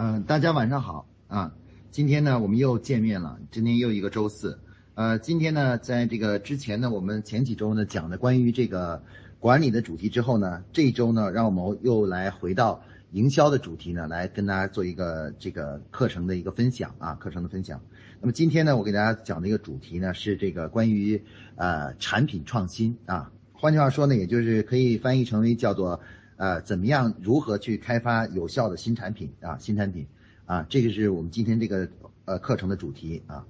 嗯，大家晚上好啊！今天呢，我们又见面了。今天又一个周四，呃，今天呢，在这个之前呢，我们前几周呢讲的关于这个管理的主题之后呢，这一周呢，让我们又来回到营销的主题呢，来跟大家做一个这个课程的一个分享啊，课程的分享。那么今天呢，我给大家讲的一个主题呢，是这个关于呃产品创新啊，换句话说呢，也就是可以翻译成为叫做。呃，怎么样？如何去开发有效的新产品啊？新产品啊，这个是我们今天这个呃课程的主题啊。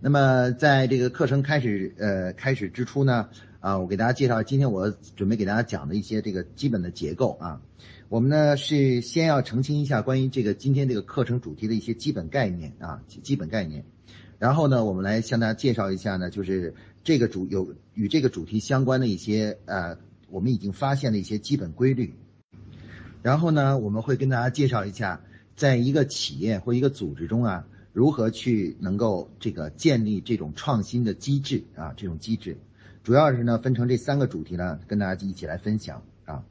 那么在这个课程开始呃开始之初呢，啊，我给大家介绍今天我准备给大家讲的一些这个基本的结构啊。我们呢是先要澄清一下关于这个今天这个课程主题的一些基本概念啊，基本概念。然后呢，我们来向大家介绍一下呢，就是这个主有与这个主题相关的一些呃。我们已经发现了一些基本规律，然后呢，我们会跟大家介绍一下，在一个企业或一个组织中啊，如何去能够这个建立这种创新的机制啊，这种机制，主要是呢分成这三个主题呢，跟大家一起来分享啊。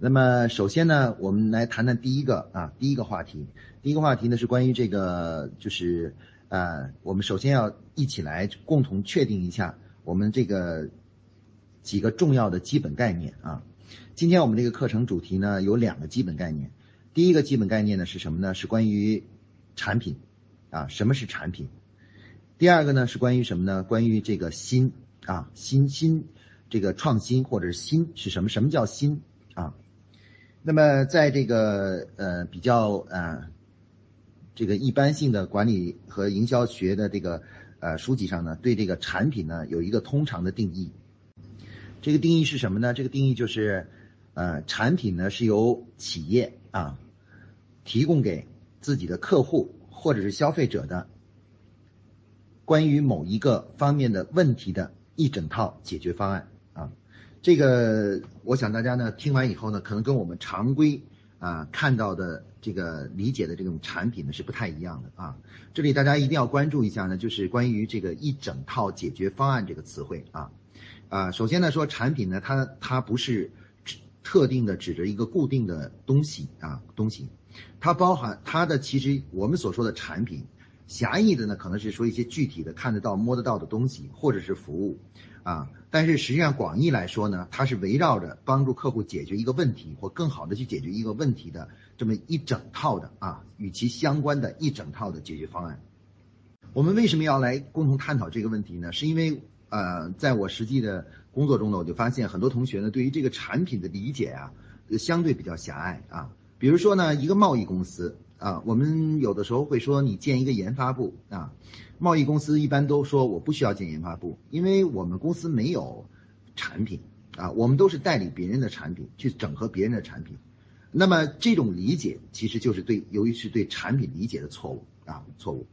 那么首先呢，我们来谈谈第一个啊，第一个话题，第一个话题呢是关于这个，就是呃，我们首先要一起来共同确定一下我们这个。几个重要的基本概念啊，今天我们这个课程主题呢有两个基本概念，第一个基本概念呢是什么呢？是关于产品啊，什么是产品？第二个呢是关于什么呢？关于这个新啊，新新这个创新或者是新是什么？什么叫新啊？那么在这个呃比较呃这个一般性的管理和营销学的这个呃书籍上呢，对这个产品呢有一个通常的定义。这个定义是什么呢？这个定义就是，呃，产品呢是由企业啊提供给自己的客户或者是消费者的关于某一个方面的问题的一整套解决方案啊。这个我想大家呢听完以后呢，可能跟我们常规啊看到的这个理解的这种产品呢是不太一样的啊。这里大家一定要关注一下呢，就是关于这个一整套解决方案这个词汇啊。啊，首先呢，说产品呢，它它不是指特定的指着一个固定的东西啊，东西，它包含它的其实我们所说的产品，狭义的呢，可能是说一些具体的看得到、摸得到的东西或者是服务，啊，但是实际上广义来说呢，它是围绕着帮助客户解决一个问题或更好的去解决一个问题的这么一整套的啊，与其相关的一整套的解决方案。我们为什么要来共同探讨这个问题呢？是因为。呃，在我实际的工作中呢，我就发现很多同学呢，对于这个产品的理解啊，相对比较狭隘啊。比如说呢，一个贸易公司啊，我们有的时候会说你建一个研发部啊，贸易公司一般都说我不需要建研发部，因为我们公司没有产品啊，我们都是代理别人的产品去整合别人的产品。那么这种理解其实就是对，由于是对产品理解的错误啊，错误。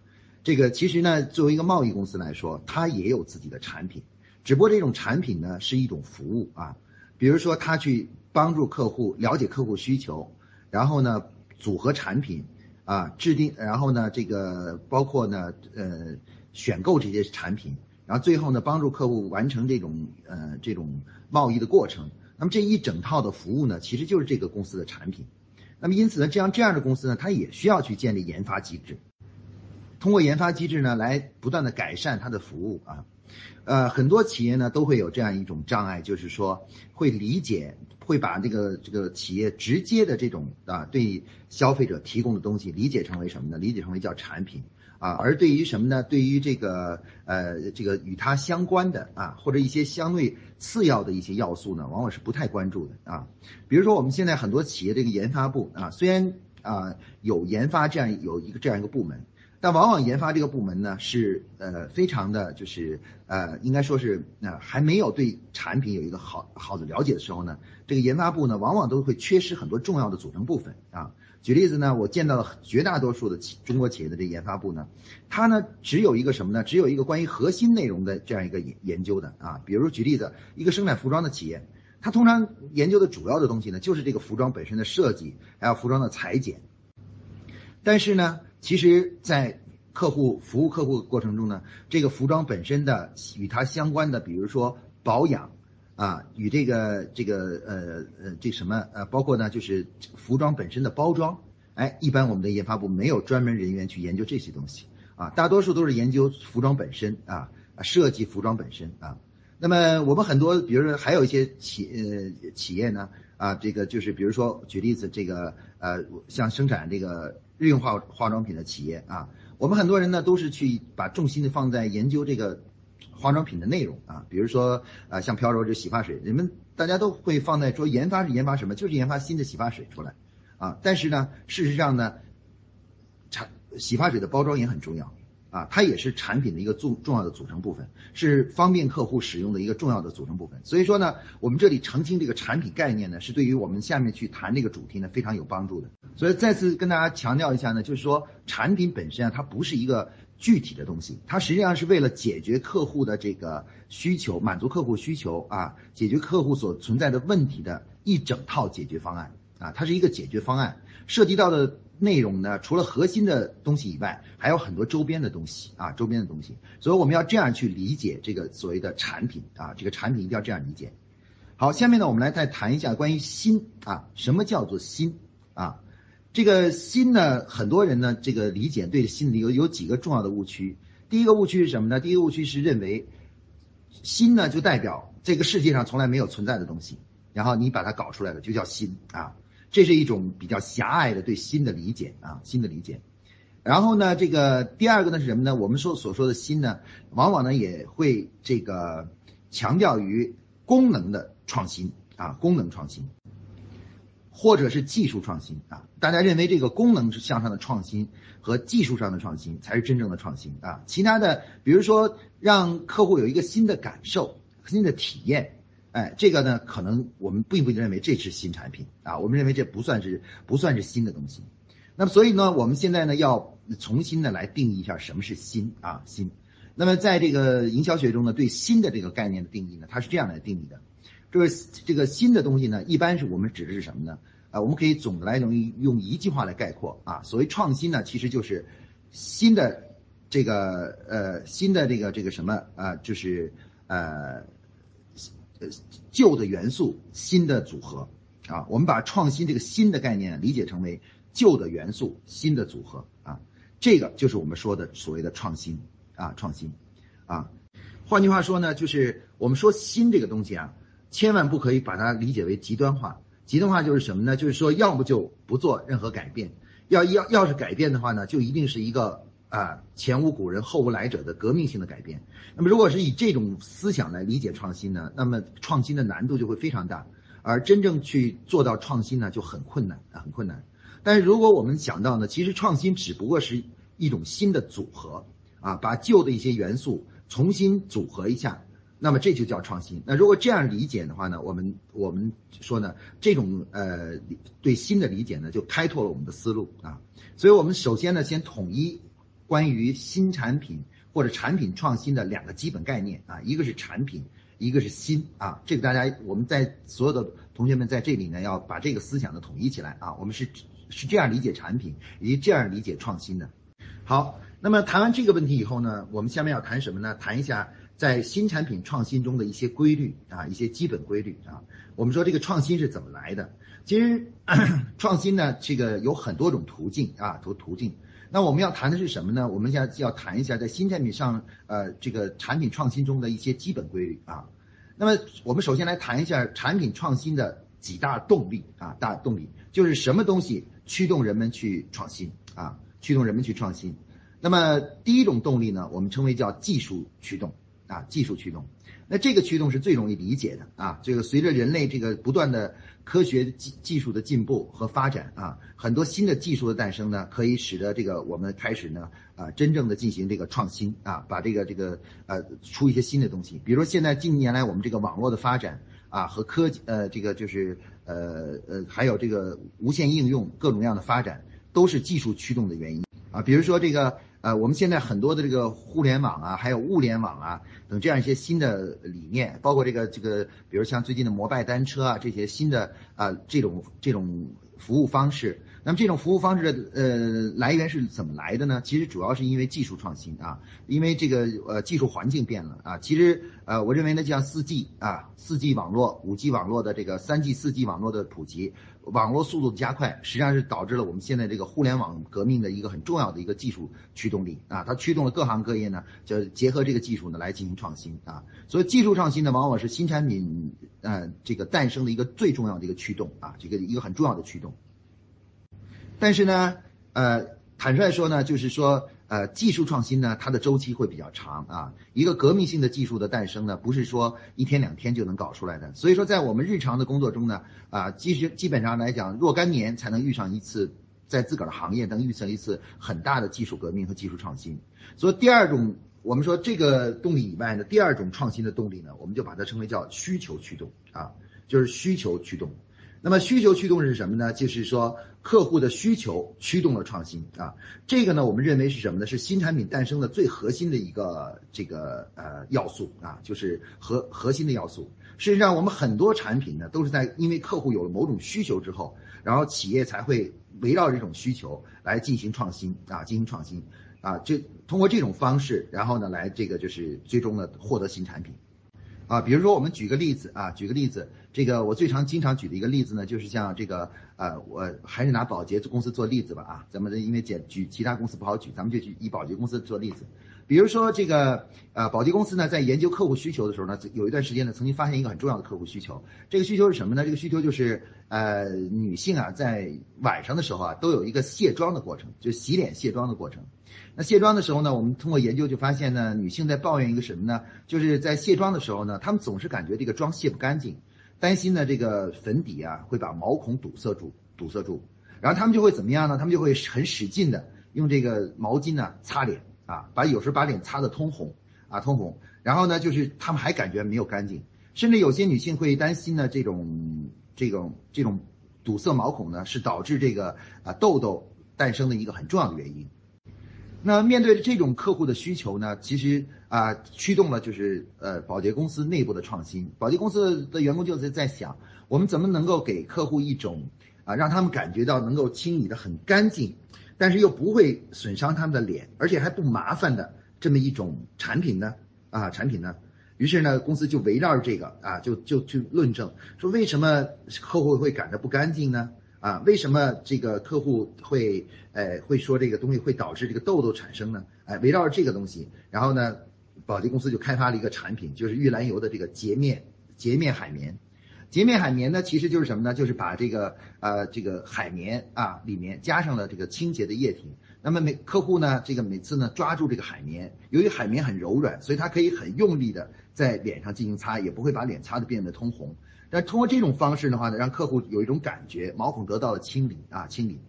这个其实呢，作为一个贸易公司来说，它也有自己的产品，只不过这种产品呢是一种服务啊，比如说他去帮助客户了解客户需求，然后呢组合产品啊，制定，然后呢这个包括呢呃选购这些产品，然后最后呢帮助客户完成这种呃这种贸易的过程。那么这一整套的服务呢，其实就是这个公司的产品。那么因此呢，这样这样的公司呢，它也需要去建立研发机制。通过研发机制呢，来不断的改善它的服务啊，呃，很多企业呢都会有这样一种障碍，就是说会理解，会把这个这个企业直接的这种啊对消费者提供的东西理解成为什么呢？理解成为叫产品啊，而对于什么呢？对于这个呃这个与它相关的啊或者一些相对次要的一些要素呢，往往是不太关注的啊。比如说我们现在很多企业这个研发部啊，虽然啊有研发这样有一个这样一个部门。但往往研发这个部门呢，是呃非常的，就是呃应该说是呃还没有对产品有一个好好的了解的时候呢，这个研发部呢往往都会缺失很多重要的组成部分啊。举例子呢，我见到了绝大多数的企中国企业的这研发部呢，它呢只有一个什么呢？只有一个关于核心内容的这样一个研研究的啊。比如举例子，一个生产服装的企业，它通常研究的主要的东西呢，就是这个服装本身的设计，还有服装的裁剪。但是呢。其实，在客户服务客户过程中呢，这个服装本身的与它相关的，比如说保养啊，与这个这个呃呃这什么呃，包括呢就是服装本身的包装哎，一般我们的研发部没有专门人员去研究这些东西啊，大多数都是研究服装本身啊，设计服装本身啊。那么我们很多，比如说还有一些企呃企业呢啊，这个就是比如说举例子，这个呃像生产这个日用化化妆品的企业啊，我们很多人呢都是去把重心的放在研究这个化妆品的内容啊，比如说啊像飘柔这洗发水，人们大家都会放在说研发是研发什么，就是研发新的洗发水出来啊，但是呢事实上呢，产洗发水的包装也很重要。啊，它也是产品的一个重重要的组成部分，是方便客户使用的一个重要的组成部分。所以说呢，我们这里澄清这个产品概念呢，是对于我们下面去谈这个主题呢非常有帮助的。所以再次跟大家强调一下呢，就是说产品本身啊，它不是一个具体的东西，它实际上是为了解决客户的这个需求，满足客户需求啊，解决客户所存在的问题的一整套解决方案啊，它是一个解决方案，涉及到的。内容呢，除了核心的东西以外，还有很多周边的东西啊，周边的东西。所以我们要这样去理解这个所谓的产品啊，这个产品一定要这样理解。好，下面呢，我们来再谈一下关于心啊，什么叫做心啊？这个心呢，很多人呢，这个理解对心有有几个重要的误区。第一个误区是什么呢？第一个误区是认为心呢就代表这个世界上从来没有存在的东西，然后你把它搞出来了就叫心啊。这是一种比较狭隘的对新的理解啊，新的理解。然后呢，这个第二个呢是什么呢？我们说所说的新呢，往往呢也会这个强调于功能的创新啊，功能创新，或者是技术创新啊。大家认为这个功能是向上的创新和技术上的创新才是真正的创新啊。其他的，比如说让客户有一个新的感受、新的体验。哎，这个呢，可能我们并不认为这是新产品啊，我们认为这不算是不算是新的东西。那么，所以呢，我们现在呢要重新的来定义一下什么是新啊新。那么，在这个营销学中呢，对新的这个概念的定义呢，它是这样来定义的：就是这个新的东西呢，一般是我们指的是什么呢？啊，我们可以总的来用用一句话来概括啊，所谓创新呢，其实就是新的这个呃新的这个这个什么啊，就是呃。旧的元素，新的组合，啊，我们把创新这个新的概念理解成为旧的元素，新的组合，啊，这个就是我们说的所谓的创新，啊，创新，啊，换句话说呢，就是我们说新这个东西啊，千万不可以把它理解为极端化，极端化就是什么呢？就是说，要不就不做任何改变，要要要是改变的话呢，就一定是一个。啊，前无古人后无来者的革命性的改变。那么，如果是以这种思想来理解创新呢，那么创新的难度就会非常大，而真正去做到创新呢，就很困难啊，很困难。但是，如果我们想到呢，其实创新只不过是一种新的组合啊，把旧的一些元素重新组合一下，那么这就叫创新。那如果这样理解的话呢，我们我们说呢，这种呃对新的理解呢，就开拓了我们的思路啊。所以我们首先呢，先统一。关于新产品或者产品创新的两个基本概念啊，一个是产品，一个是新啊。这个大家我们在所有的同学们在这里呢，要把这个思想的统一起来啊。我们是是这样理解产品，以及这样理解创新的。好，那么谈完这个问题以后呢，我们下面要谈什么呢？谈一下在新产品创新中的一些规律啊，一些基本规律啊。我们说这个创新是怎么来的？其实 创新呢，这个有很多种途径啊，途途径。那我们要谈的是什么呢？我们要要谈一下在新产品上，呃，这个产品创新中的一些基本规律啊。那么我们首先来谈一下产品创新的几大动力啊，大动力就是什么东西驱动人们去创新啊，驱动人们去创新。那么第一种动力呢，我们称为叫技术驱动啊，技术驱动。那这个驱动是最容易理解的啊，这个随着人类这个不断的。科学技技术的进步和发展啊，很多新的技术的诞生呢，可以使得这个我们开始呢啊，真正的进行这个创新啊，把这个这个呃出一些新的东西。比如说现在近年来我们这个网络的发展啊，和科技呃这个就是呃呃还有这个无线应用各种各样的发展，都是技术驱动的原因啊。比如说这个。呃，我们现在很多的这个互联网啊，还有物联网啊等这样一些新的理念，包括这个这个，比如像最近的摩拜单车啊这些新的啊这种这种服务方式，那么这种服务方式的呃来源是怎么来的呢？其实主要是因为技术创新啊，因为这个呃技术环境变了啊。其实呃我认为呢，像四 G 啊、四 G 网络、五 G 网络的这个三 G、四 G 网络的普及，网络速度的加快，实际上是导致了我们现在这个互联网革命的一个很重要的一个技术驱动力啊。它驱动了各行各业呢，就结合这个技术呢来进行创新啊。所以技术创新呢，往往是新产品呃这个诞生的一个最重要的一个驱动啊，这个一个很重要的驱动。但是呢，呃，坦率说呢，就是说，呃，技术创新呢，它的周期会比较长啊。一个革命性的技术的诞生呢，不是说一天两天就能搞出来的。所以说，在我们日常的工作中呢，啊，其实基本上来讲，若干年才能遇上一次，在自个儿的行业能遇上一次很大的技术革命和技术创新。所以，第二种，我们说这个动力以外呢，第二种创新的动力呢，我们就把它称为叫需求驱动啊，就是需求驱动。那么需求驱动是什么呢？就是说客户的需求驱动了创新啊。这个呢，我们认为是什么呢？是新产品诞生的最核心的一个这个呃要素啊，就是核核心的要素。事实上，我们很多产品呢，都是在因为客户有了某种需求之后，然后企业才会围绕这种需求来进行创新啊，进行创新啊，就通过这种方式，然后呢，来这个就是最终呢获得新产品。啊，比如说我们举个例子啊，举个例子，这个我最常经常举的一个例子呢，就是像这个呃，我还是拿保洁公司做例子吧啊，咱们因为简举其他公司不好举，咱们就举以保洁公司做例子。比如说这个呃，保洁公司呢，在研究客户需求的时候呢，有一段时间呢，曾经发现一个很重要的客户需求。这个需求是什么呢？这个需求就是呃，女性啊，在晚上的时候啊，都有一个卸妆的过程，就洗脸卸妆的过程。那卸妆的时候呢，我们通过研究就发现呢，女性在抱怨一个什么呢？就是在卸妆的时候呢，她们总是感觉这个妆卸不干净，担心呢这个粉底啊会把毛孔堵塞住，堵塞住。然后她们就会怎么样呢？她们就会很使劲的用这个毛巾呢擦脸啊，把有时把脸擦得通红啊通红。然后呢，就是她们还感觉没有干净，甚至有些女性会担心呢这种这种这种堵塞毛孔呢是导致这个啊痘痘诞生的一个很重要的原因。那面对这种客户的需求呢，其实啊驱动了就是呃保洁公司内部的创新。保洁公司的员工就是在想，我们怎么能够给客户一种啊让他们感觉到能够清理的很干净，但是又不会损伤他们的脸，而且还不麻烦的这么一种产品呢？啊产品呢？于是呢，公司就围绕着这个啊就就去论证，说为什么客户会感到不干净呢？啊，为什么这个客户会，呃，会说这个东西会导致这个痘痘产生呢？哎，围绕着这个东西，然后呢，宝洁公司就开发了一个产品，就是玉兰油的这个洁面洁面海绵。洁面海绵呢，其实就是什么呢？就是把这个呃这个海绵啊里面加上了这个清洁的液体。那么每客户呢，这个每次呢抓住这个海绵，由于海绵很柔软，所以它可以很用力的在脸上进行擦，也不会把脸擦的变得通红。但通过这种方式的话呢，让客户有一种感觉，毛孔得到了清理啊，清理。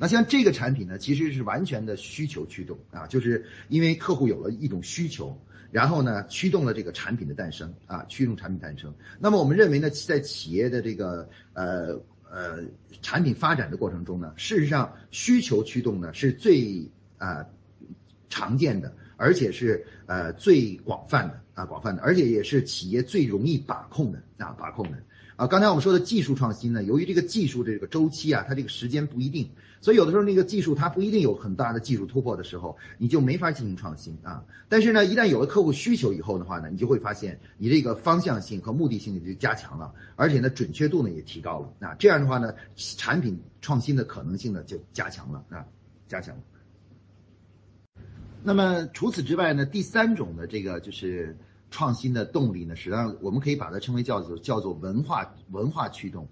那像这个产品呢，其实是完全的需求驱动啊，就是因为客户有了一种需求，然后呢，驱动了这个产品的诞生啊，驱动产品诞生。那么我们认为呢，在企业的这个呃呃产品发展的过程中呢，事实上需求驱动呢是最啊常见的，而且是呃最广泛的。啊，广泛的，而且也是企业最容易把控的啊，把控的啊。刚才我们说的技术创新呢，由于这个技术的这个周期啊，它这个时间不一定，所以有的时候那个技术它不一定有很大的技术突破的时候，你就没法进行创新啊。但是呢，一旦有了客户需求以后的话呢，你就会发现你这个方向性和目的性就加强了，而且呢，准确度呢也提高了啊。这样的话呢，产品创新的可能性呢就加强了啊，加强了。那么除此之外呢，第三种的这个就是创新的动力呢，实际上我们可以把它称为叫做叫做文化文化驱动。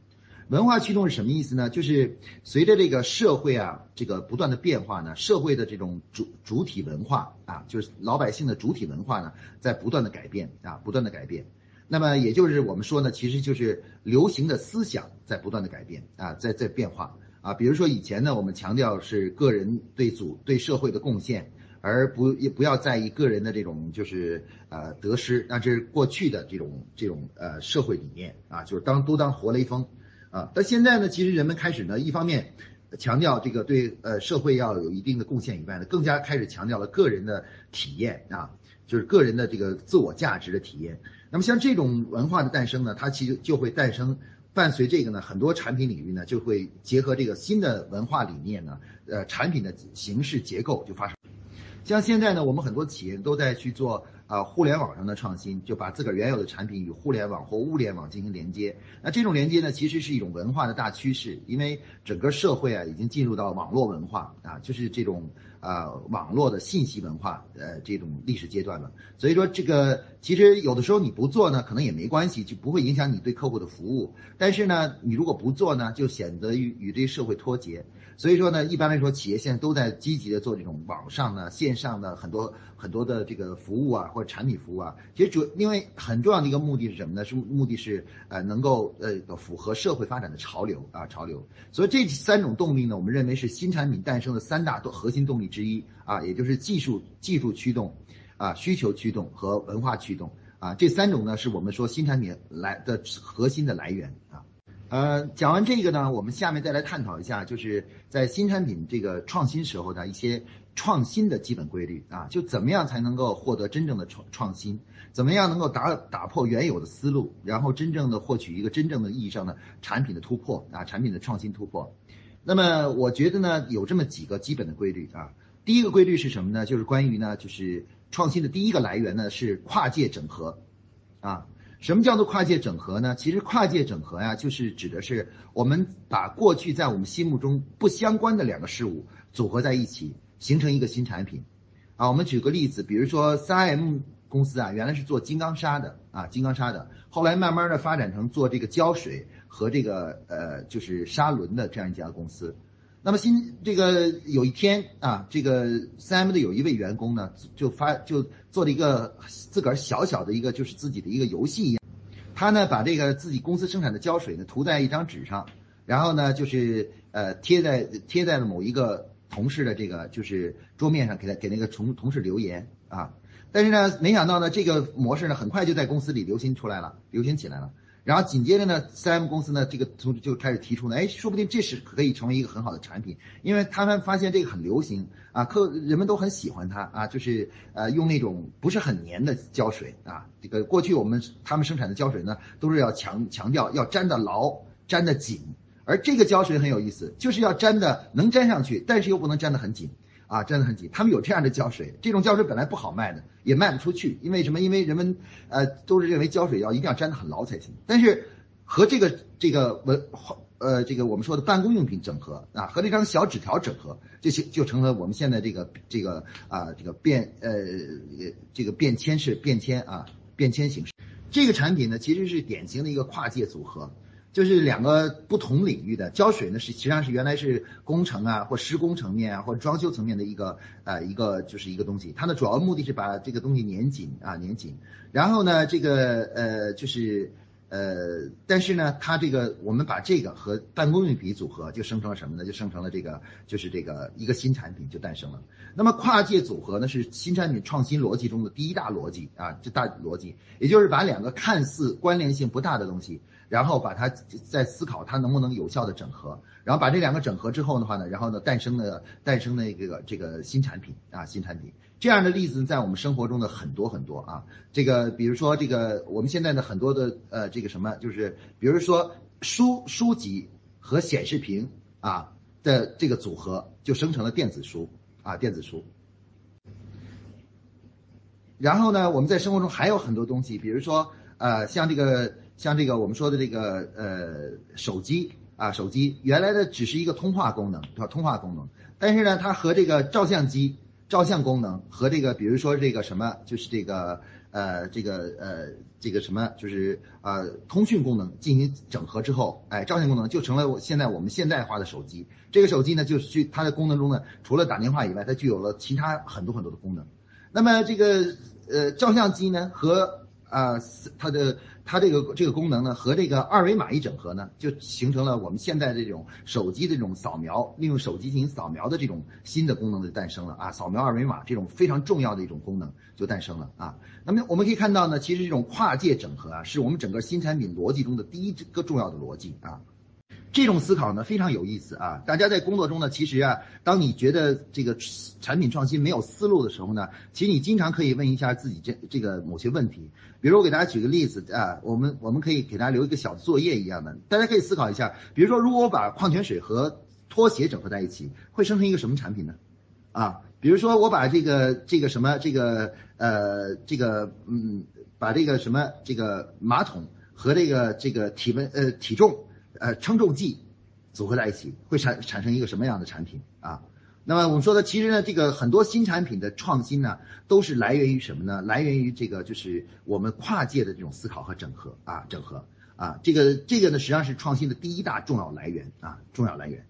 文化驱动是什么意思呢？就是随着这个社会啊这个不断的变化呢，社会的这种主主体文化啊，就是老百姓的主体文化呢，在不断的改变啊，不断的改变。那么也就是我们说呢，其实就是流行的思想在不断的改变啊，在在变化啊。比如说以前呢，我们强调是个人对组对社会的贡献。而不也不要在意个人的这种就是呃得失，那这是过去的这种这种呃社会理念啊，就是当都当活雷锋啊。但现在呢，其实人们开始呢，一方面强调这个对呃社会要有一定的贡献以外呢，更加开始强调了个人的体验啊，就是个人的这个自我价值的体验。那么像这种文化的诞生呢，它其实就会诞生伴随这个呢，很多产品领域呢就会结合这个新的文化理念呢，呃，产品的形式结构就发生。像现在呢，我们很多企业都在去做啊互联网上的创新，就把自个儿原有的产品与互联网或物联网进行连接。那这种连接呢，其实是一种文化的大趋势，因为整个社会啊已经进入到网络文化啊，就是这种啊网络的信息文化呃这种历史阶段了。所以说这个其实有的时候你不做呢，可能也没关系，就不会影响你对客户的服务。但是呢，你如果不做呢，就显得与与这个社会脱节。所以说呢，一般来说，企业现在都在积极的做这种网上呢、线上的很多很多的这个服务啊，或者产品服务啊。其实主因为很重要的一个目的是什么呢？是目的是呃能够呃符合社会发展的潮流啊潮流。所以这三种动力呢，我们认为是新产品诞生的三大核心动力之一啊，也就是技术技术驱动，啊需求驱动和文化驱动啊这三种呢，是我们说新产品来的核心的来源啊。呃，讲完这个呢，我们下面再来探讨一下，就是在新产品这个创新时候的一些创新的基本规律啊，就怎么样才能够获得真正的创创新，怎么样能够打打破原有的思路，然后真正的获取一个真正的意义上的产品的突破啊，产品的创新突破。那么我觉得呢，有这么几个基本的规律啊。第一个规律是什么呢？就是关于呢，就是创新的第一个来源呢是跨界整合，啊。什么叫做跨界整合呢？其实跨界整合呀，就是指的是我们把过去在我们心目中不相关的两个事物组合在一起，形成一个新产品。啊，我们举个例子，比如说三 M 公司啊，原来是做金刚砂的啊，金刚砂的，后来慢慢的发展成做这个胶水和这个呃就是砂轮的这样一家公司。那么新这个有一天啊，这个三 M 的有一位员工呢，就发就做了一个自个儿小小的一个就是自己的一个游戏一样，他呢把这个自己公司生产的胶水呢涂在一张纸上，然后呢就是呃贴在贴在了某一个同事的这个就是桌面上，给他给那个同同事留言啊，但是呢没想到呢这个模式呢很快就在公司里流行出来了，流行起来了。然后紧接着呢，三 M 公司呢，这个从就开始提出呢，哎，说不定这是可以成为一个很好的产品，因为他们发现这个很流行啊，客人们都很喜欢它啊，就是呃用那种不是很粘的胶水啊，这个过去我们他们生产的胶水呢，都是要强强调要粘的牢、粘的紧，而这个胶水很有意思，就是要粘的能粘上去，但是又不能粘得很紧。啊，粘得很紧。他们有这样的胶水，这种胶水本来不好卖的，也卖不出去。因为什么？因为人们，呃，都是认为胶水要一定要粘得很牢才行。但是和这个这个文，呃，这个我们说的办公用品整合啊，和这张小纸条整合，就就就成了我们现在这个这个啊这个变呃这个变迁式变迁啊变迁形式。这个产品呢，其实是典型的一个跨界组合。就是两个不同领域的胶水呢，是实际上是原来是工程啊或施工层面啊或装修层面的一个呃一个就是一个东西，它的主要目的是把这个东西粘紧啊粘紧，然后呢这个呃就是呃但是呢它这个我们把这个和办公用品组合就生成了什么呢？就生成了这个就是这个一个新产品就诞生了。那么跨界组合呢是新产品创新逻辑中的第一大逻辑啊，这大逻辑，也就是把两个看似关联性不大的东西。然后把它再思考它能不能有效的整合，然后把这两个整合之后的话呢，然后呢诞生了诞生了这个这个新产品啊新产品。这样的例子在我们生活中的很多很多啊，这个比如说这个我们现在的很多的呃这个什么就是比如说书书籍和显示屏啊的这个组合就生成了电子书啊电子书，然后呢我们在生活中还有很多东西，比如说呃像这个。像这个我们说的这个呃手机啊，手机原来的只是一个通话功能，对吧？通话功能，但是呢，它和这个照相机照相功能和这个比如说这个什么，就是这个呃这个呃这个什么，就是呃通讯功能进行整合之后，哎，照相功能就成了现在我们现代化的手机。这个手机呢，就是具它的功能中呢，除了打电话以外，它具有了其他很多很多的功能。那么这个呃照相机呢和啊它的。它这个这个功能呢，和这个二维码一整合呢，就形成了我们现在这种手机的这种扫描，利用手机进行扫描的这种新的功能的诞生了啊！扫描二维码这种非常重要的一种功能就诞生了啊！那么我们可以看到呢，其实这种跨界整合啊，是我们整个新产品逻辑中的第一个重要的逻辑啊。这种思考呢非常有意思啊！大家在工作中呢，其实啊，当你觉得这个产品创新没有思路的时候呢，其实你经常可以问一下自己这这个某些问题。比如我给大家举个例子啊，我们我们可以给大家留一个小作业一样的，大家可以思考一下，比如说如果我把矿泉水和拖鞋整合在一起，会生成一个什么产品呢？啊，比如说我把这个这个什么这个呃这个嗯，把这个什么这个马桶和这个这个体温呃体重呃称重计组合在一起，会产产生一个什么样的产品啊？那么我们说的，其实呢，这个很多新产品的创新呢，都是来源于什么呢？来源于这个就是我们跨界的这种思考和整合啊，整合啊，这个这个呢，实际上是创新的第一大重要来源啊，重要来源。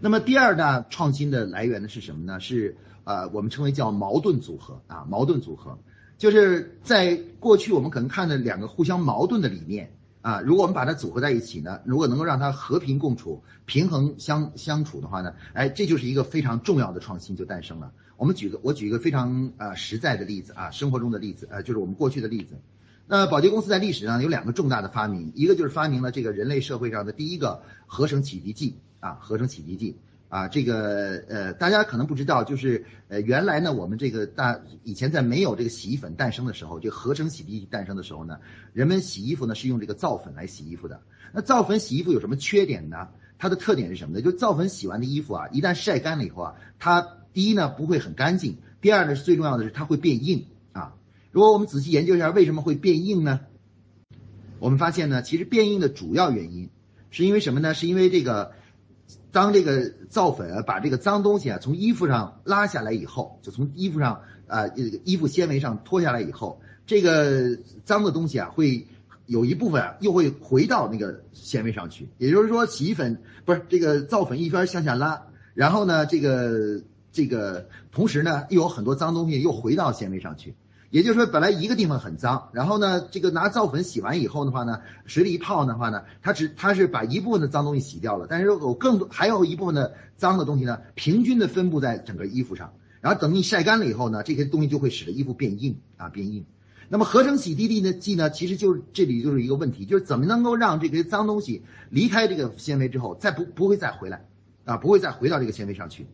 那么第二大创新的来源呢是什么呢？是呃我们称为叫矛盾组合啊，矛盾组合，就是在过去我们可能看的两个互相矛盾的理念啊，如果我们把它组合在一起呢，如果能够让它和平共处、平衡相相处的话呢，哎，这就是一个非常重要的创新就诞生了。我们举个我举一个非常啊实在的例子啊，生活中的例子呃，就是我们过去的例子。那宝洁公司在历史上有两个重大的发明，一个就是发明了这个人类社会上的第一个合成洗涤剂。啊，合成洗涤剂啊，这个呃，大家可能不知道，就是呃，原来呢，我们这个大以前在没有这个洗衣粉诞生的时候，就合成洗涤剂诞生的时候呢，人们洗衣服呢是用这个皂粉来洗衣服的。那皂粉洗衣服有什么缺点呢？它的特点是什么呢？就皂粉洗完的衣服啊，一旦晒干了以后啊，它第一呢不会很干净，第二呢是最重要的是它会变硬啊。如果我们仔细研究一下为什么会变硬呢？我们发现呢，其实变硬的主要原因是因为什么呢？是因为这个。当这个皂粉啊把这个脏东西啊从衣服上拉下来以后，就从衣服上啊衣服纤维上脱下来以后，这个脏的东西啊会有一部分啊又会回到那个纤维上去。也就是说，洗衣粉不是这个皂粉一边向下拉，然后呢这个这个同时呢又有很多脏东西又回到纤维上去。也就是说，本来一个地方很脏，然后呢，这个拿皂粉洗完以后的话呢，水里一泡的话呢，它只它是把一部分的脏东西洗掉了，但是有更多还有一部分的脏的东西呢，平均的分布在整个衣服上，然后等你晒干了以后呢，这些东西就会使得衣服变硬啊，变硬。那么合成洗涤剂呢，剂呢，其实就是这里就是一个问题，就是怎么能够让这些脏东西离开这个纤维之后，再不不会再回来啊，不会再回到这个纤维上去。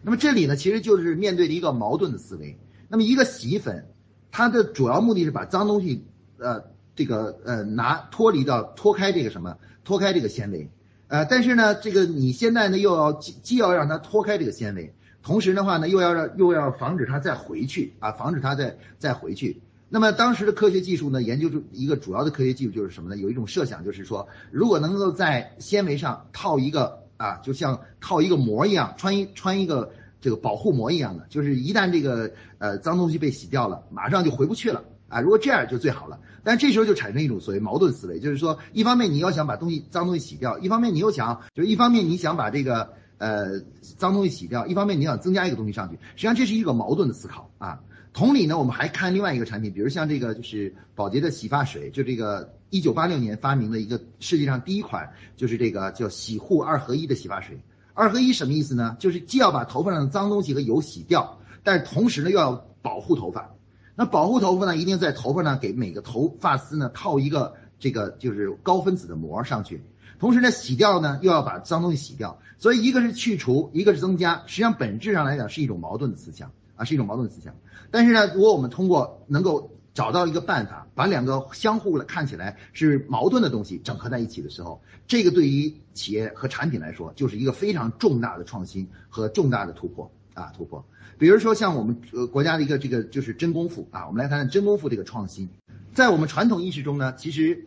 那么这里呢，其实就是面对的一个矛盾的思维。那么一个洗衣粉。它的主要目的是把脏东西，呃，这个呃拿脱离到脱开这个什么，脱开这个纤维，呃，但是呢，这个你现在呢又要既既要让它脱开这个纤维，同时的话呢又要让又要防止它再回去啊，防止它再再回去。那么当时的科学技术呢，研究出一个主要的科学技术就是什么呢？有一种设想就是说，如果能够在纤维上套一个啊，就像套一个膜一样，穿一穿一个。这个保护膜一样的，就是一旦这个呃脏东西被洗掉了，马上就回不去了啊！如果这样就最好了。但这时候就产生一种所谓矛盾思维，就是说，一方面你要想把东西脏东西洗掉，一方面你又想，就是一方面你想把这个呃脏东西洗掉，一方面你想增加一个东西上去，实际上这是一个矛盾的思考啊。同理呢，我们还看另外一个产品，比如像这个就是宝洁的洗发水，就这个一九八六年发明的一个世界上第一款，就是这个叫洗护二合一的洗发水。二合一什么意思呢？就是既要把头发上的脏东西和油洗掉，但是同时呢又要保护头发。那保护头发呢，一定在头发呢给每个头发丝呢套一个这个就是高分子的膜上去。同时呢洗掉呢又要把脏东西洗掉。所以一个是去除，一个是增加，实际上本质上来讲是一种矛盾的思想啊，是一种矛盾的思想。但是呢，如果我们通过能够找到一个办法，把两个相互的看起来是矛盾的东西整合在一起的时候，这个对于企业和产品来说，就是一个非常重大的创新和重大的突破啊突破。比如说像我们呃国家的一个这个就是真功夫啊，我们来谈谈真功夫这个创新。在我们传统意识中呢，其实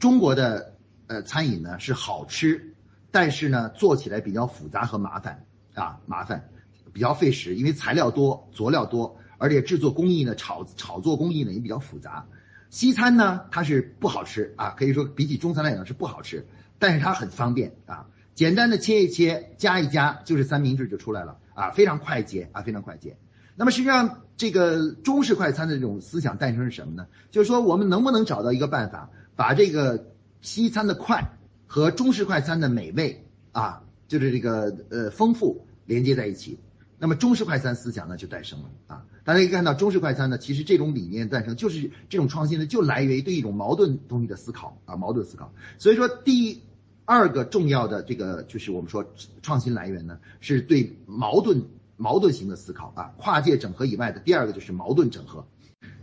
中国的呃餐饮呢是好吃，但是呢做起来比较复杂和麻烦啊麻烦，比较费时，因为材料多，佐料多。而且制作工艺呢，炒炒作工艺呢也比较复杂。西餐呢，它是不好吃啊，可以说比起中餐来讲是不好吃，但是它很方便啊，简单的切一切，加一加，就是三明治就出来了啊，非常快捷啊，非常快捷。那么实际上，这个中式快餐的这种思想诞生是什么呢？就是说，我们能不能找到一个办法，把这个西餐的快和中式快餐的美味啊，就是这个呃丰富连接在一起？那么中式快餐思想呢就诞生了啊！大家可以看到，中式快餐呢，其实这种理念诞生就是这种创新呢，就来源于对一种矛盾东西的思考啊，矛盾思考。所以说，第二个重要的这个就是我们说创新来源呢，是对矛盾矛盾型的思考啊，跨界整合以外的第二个就是矛盾整合。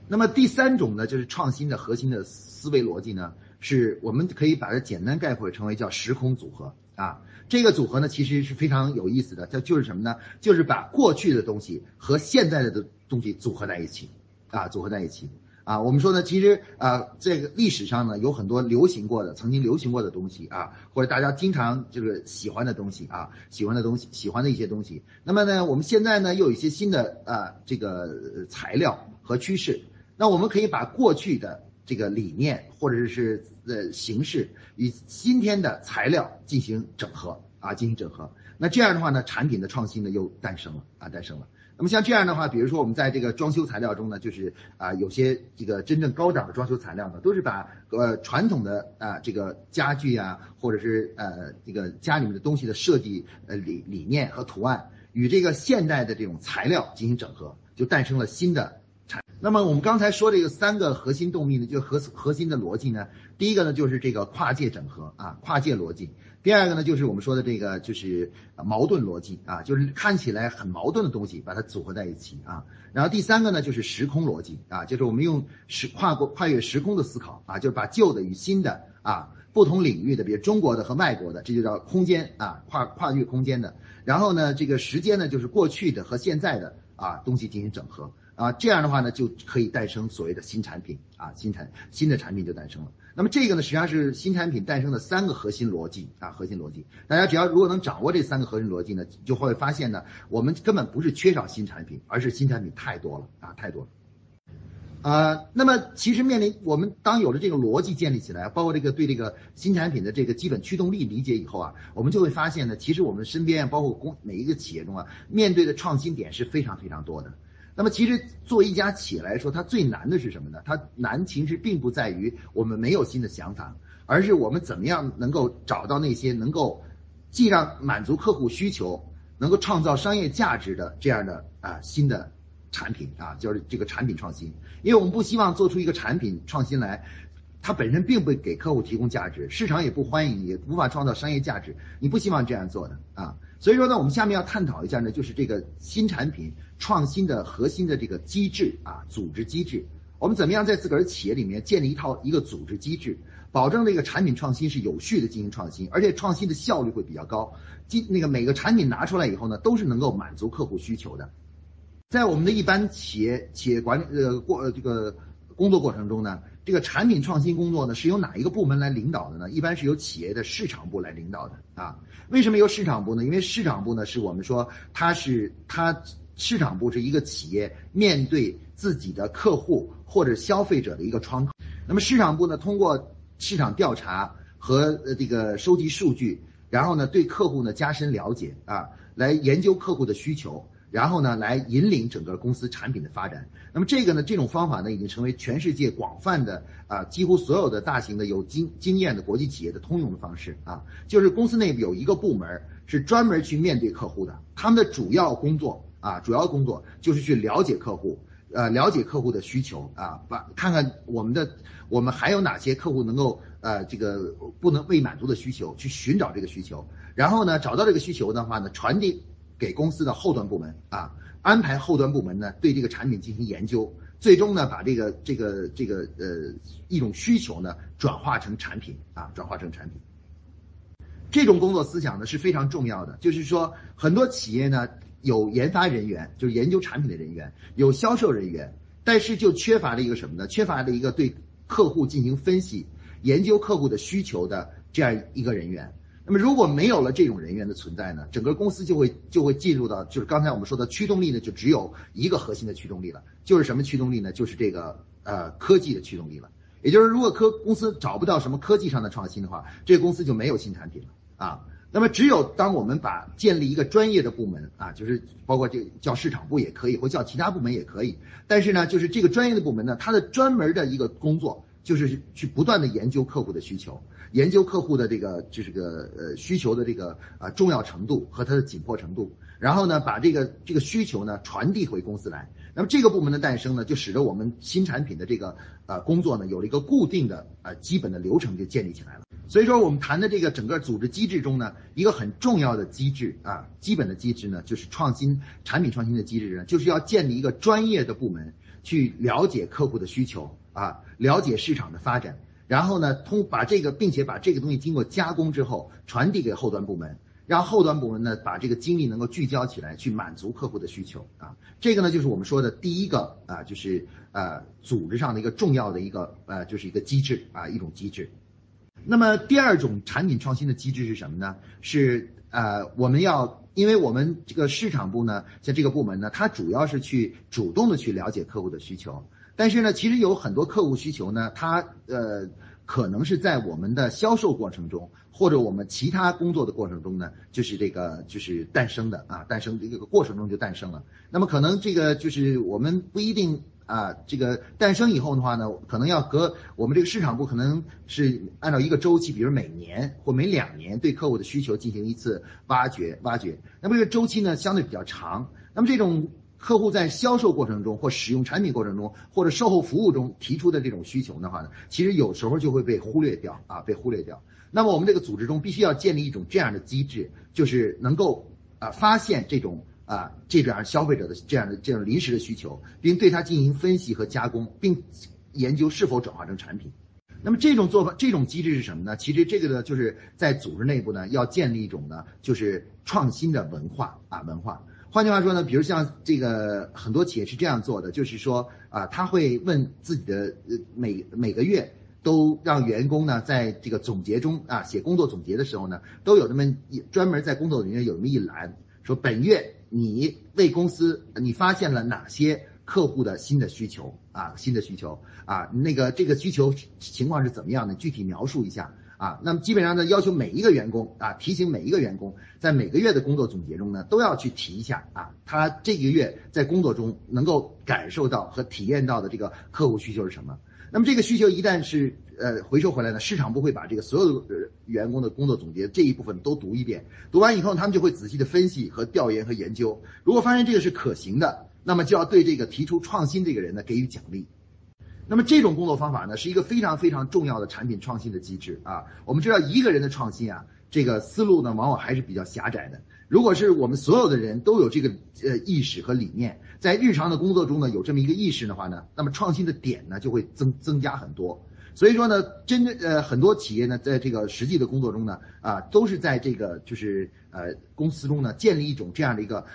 那么第三种呢，就是创新的核心的思维逻辑呢，是我们可以把它简单概括成为叫时空组合啊。这个组合呢，其实是非常有意思的，它就是什么呢？就是把过去的东西和现在的东西组合在一起啊，组合在一起啊。我们说呢，其实啊，这个历史上呢，有很多流行过的、曾经流行过的东西啊，或者大家经常这个喜欢的东西啊，喜欢的东西、喜欢的一些东西。那么呢，我们现在呢，又有一些新的啊，这个材料和趋势。那我们可以把过去的这个理念或者是呃形式与今天的材料进行整合啊，进行整合。那这样的话呢，产品的创新呢又诞生了啊，诞生了。那么像这样的话，比如说我们在这个装修材料中呢，就是啊，有些这个真正高档的装修材料呢，都是把呃传统的啊这个家具啊，或者是呃这个家里面的东西的设计呃理理念和图案与这个现代的这种材料进行整合，就诞生了新的。那么我们刚才说这个三个核心动力呢，就核核心的逻辑呢，第一个呢就是这个跨界整合啊，跨界逻辑；第二个呢就是我们说的这个就是矛盾逻辑啊，就是看起来很矛盾的东西把它组合在一起啊。然后第三个呢就是时空逻辑啊，就是我们用时跨过跨越时空的思考啊，就是把旧的与新的啊不同领域的，比如中国的和外国的，这就叫空间啊，跨跨越空间的。然后呢，这个时间呢就是过去的和现在的啊东西进行整合。啊，这样的话呢，就可以诞生所谓的新产品啊，新产新的产品就诞生了。那么这个呢，实际上是新产品诞生的三个核心逻辑啊，核心逻辑。大家只要如果能掌握这三个核心逻辑呢，就会发现呢，我们根本不是缺少新产品，而是新产品太多了啊，太多了。啊，那么其实面临我们当有了这个逻辑建立起来，包括这个对这个新产品的这个基本驱动力理解以后啊，我们就会发现呢，其实我们身边包括公每一个企业中啊，面对的创新点是非常非常多的。那么其实作为一家企业来说，它最难的是什么呢？它难其实并不在于我们没有新的想法，而是我们怎么样能够找到那些能够既让满足客户需求，能够创造商业价值的这样的啊新的产品啊，就是这个产品创新。因为我们不希望做出一个产品创新来，它本身并不给客户提供价值，市场也不欢迎，也无法创造商业价值。你不希望这样做的啊。所以说呢，我们下面要探讨一下呢，就是这个新产品创新的核心的这个机制啊，组织机制。我们怎么样在自个儿企业里面建立一套一个组织机制，保证这个产品创新是有序的进行创新，而且创新的效率会比较高。今那个每个产品拿出来以后呢，都是能够满足客户需求的。在我们的一般企业企业管理呃过呃这个工作过程中呢。这个产品创新工作呢，是由哪一个部门来领导的呢？一般是由企业的市场部来领导的啊。为什么由市场部呢？因为市场部呢，是我们说它是它市场部是一个企业面对自己的客户或者消费者的一个窗口。那么市场部呢，通过市场调查和呃这个收集数据，然后呢对客户呢加深了解啊，来研究客户的需求。然后呢，来引领整个公司产品的发展。那么这个呢，这种方法呢，已经成为全世界广泛的啊，几乎所有的大型的有经经验的国际企业的通用的方式啊，就是公司内部有一个部门是专门去面对客户的，他们的主要工作啊，主要工作就是去了解客户，呃，了解客户的需求啊，把看看我们的我们还有哪些客户能够呃这个不能未满足的需求，去寻找这个需求，然后呢，找到这个需求的话呢，传递。给公司的后端部门啊，安排后端部门呢对这个产品进行研究，最终呢把这个这个这个呃一种需求呢转化成产品啊，转化成产品。这种工作思想呢是非常重要的，就是说很多企业呢有研发人员，就是研究产品的人员，有销售人员，但是就缺乏了一个什么呢？缺乏了一个对客户进行分析、研究客户的需求的这样一个人员。那么如果没有了这种人员的存在呢，整个公司就会就会进入到就是刚才我们说的驱动力呢，就只有一个核心的驱动力了，就是什么驱动力呢？就是这个呃科技的驱动力了。也就是如果科公司找不到什么科技上的创新的话，这个公司就没有新产品了啊。那么只有当我们把建立一个专业的部门啊，就是包括这叫市场部也可以，或叫其他部门也可以，但是呢，就是这个专业的部门呢，它的专门的一个工作就是去不断的研究客户的需求。研究客户的这个就是个呃需求的这个啊重要程度和它的紧迫程度，然后呢把这个这个需求呢传递回公司来。那么这个部门的诞生呢，就使得我们新产品的这个呃工作呢有了一个固定的呃基本的流程就建立起来了。所以说，我们谈的这个整个组织机制中呢，一个很重要的机制啊，基本的机制呢，就是创新产品创新的机制呢，就是要建立一个专业的部门去了解客户的需求啊，了解市场的发展，然后呢，通把这个，并且把这个东西经过加工之后传递给后端部门，让后端部门呢把这个精力能够聚焦起来，去满足客户的需求啊。这个呢，就是我们说的第一个啊，就是呃，组织上的一个重要的一个呃，就是一个机制啊，一种机制。那么第二种产品创新的机制是什么呢？是呃，我们要，因为我们这个市场部呢，像这个部门呢，它主要是去主动的去了解客户的需求，但是呢，其实有很多客户需求呢，它呃，可能是在我们的销售过程中，或者我们其他工作的过程中呢，就是这个就是诞生的啊，诞生的这个过程中就诞生了。那么可能这个就是我们不一定。啊，这个诞生以后的话呢，可能要隔我们这个市场部可能是按照一个周期，比如每年或每两年对客户的需求进行一次挖掘，挖掘。那么这个周期呢相对比较长。那么这种客户在销售过程中或使用产品过程中或者售后服务中提出的这种需求的话呢，其实有时候就会被忽略掉啊，被忽略掉。那么我们这个组织中必须要建立一种这样的机制，就是能够啊发现这种。啊，这样消费者的这样的这种临时的需求，并对它进行分析和加工，并研究是否转化成产品。那么这种做法，这种机制是什么呢？其实这个呢，就是在组织内部呢，要建立一种呢，就是创新的文化啊，文化。换句话说呢，比如像这个很多企业是这样做的，就是说啊，他会问自己的呃每每个月都让员工呢，在这个总结中啊写工作总结的时候呢，都有那么一专门在工作里面有那么一栏，说本月。你为公司，你发现了哪些客户的新的需求啊？新的需求啊？那个这个需求情况是怎么样的？具体描述一下啊？那么基本上呢，要求每一个员工啊，提醒每一个员工，在每个月的工作总结中呢，都要去提一下啊，他这个月在工作中能够感受到和体验到的这个客户需求是什么？那么这个需求一旦是呃回收回来呢，市场部会把这个所有的呃员工的工作总结这一部分都读一遍，读完以后他们就会仔细的分析和调研和研究，如果发现这个是可行的，那么就要对这个提出创新这个人呢给予奖励。那么这种工作方法呢是一个非常非常重要的产品创新的机制啊。我们知道一个人的创新啊，这个思路呢往往还是比较狭窄的。如果是我们所有的人都有这个呃意识和理念，在日常的工作中呢有这么一个意识的话呢，那么创新的点呢就会增增加很多。所以说呢，真正呃很多企业呢在这个实际的工作中呢啊都是在这个就是呃公司中呢建立一种这样的一个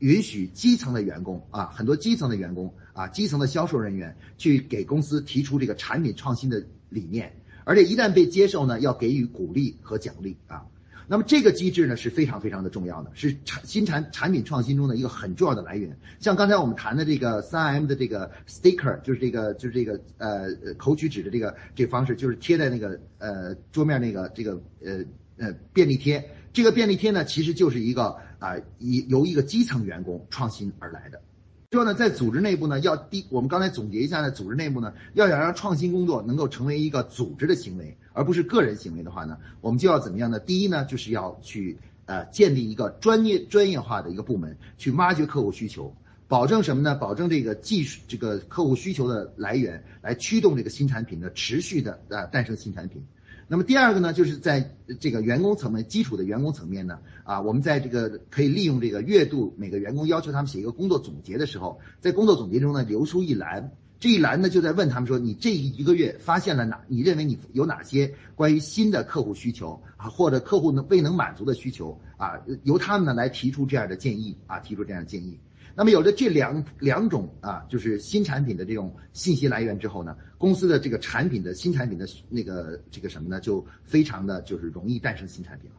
允许基层的员工啊很多基层的员工啊基层的销售人员去给公司提出这个产品创新的理念，而且一旦被接受呢要给予鼓励和奖励啊。那么这个机制呢是非常非常的重要的，是产新产产品创新中的一个很重要的来源。像刚才我们谈的这个三 M 的这个 sticker，就是这个就是这个呃口取纸的这个这个方式，就是贴在那个呃桌面那个这个呃呃便利贴。这个便利贴呢，其实就是一个啊以由一个基层员工创新而来的。说呢，在组织内部呢，要第我们刚才总结一下呢，组织内部呢，要想让创新工作能够成为一个组织的行为，而不是个人行为的话呢，我们就要怎么样呢？第一呢，就是要去呃建立一个专业专业化的一个部门，去挖掘客户需求，保证什么呢？保证这个技术这个客户需求的来源，来驱动这个新产品的持续的呃诞生新产品。那么第二个呢，就是在这个员工层面、基础的员工层面呢，啊，我们在这个可以利用这个月度每个员工要求他们写一个工作总结的时候，在工作总结中呢留出一栏，这一栏呢就在问他们说，你这一个月发现了哪？你认为你有哪些关于新的客户需求啊，或者客户能未能满足的需求啊？由他们呢来提出这样的建议啊，提出这样的建议。那么有了这两两种啊，就是新产品的这种信息来源之后呢，公司的这个产品的新产品的那个这个什么呢，就非常的就是容易诞生新产品了。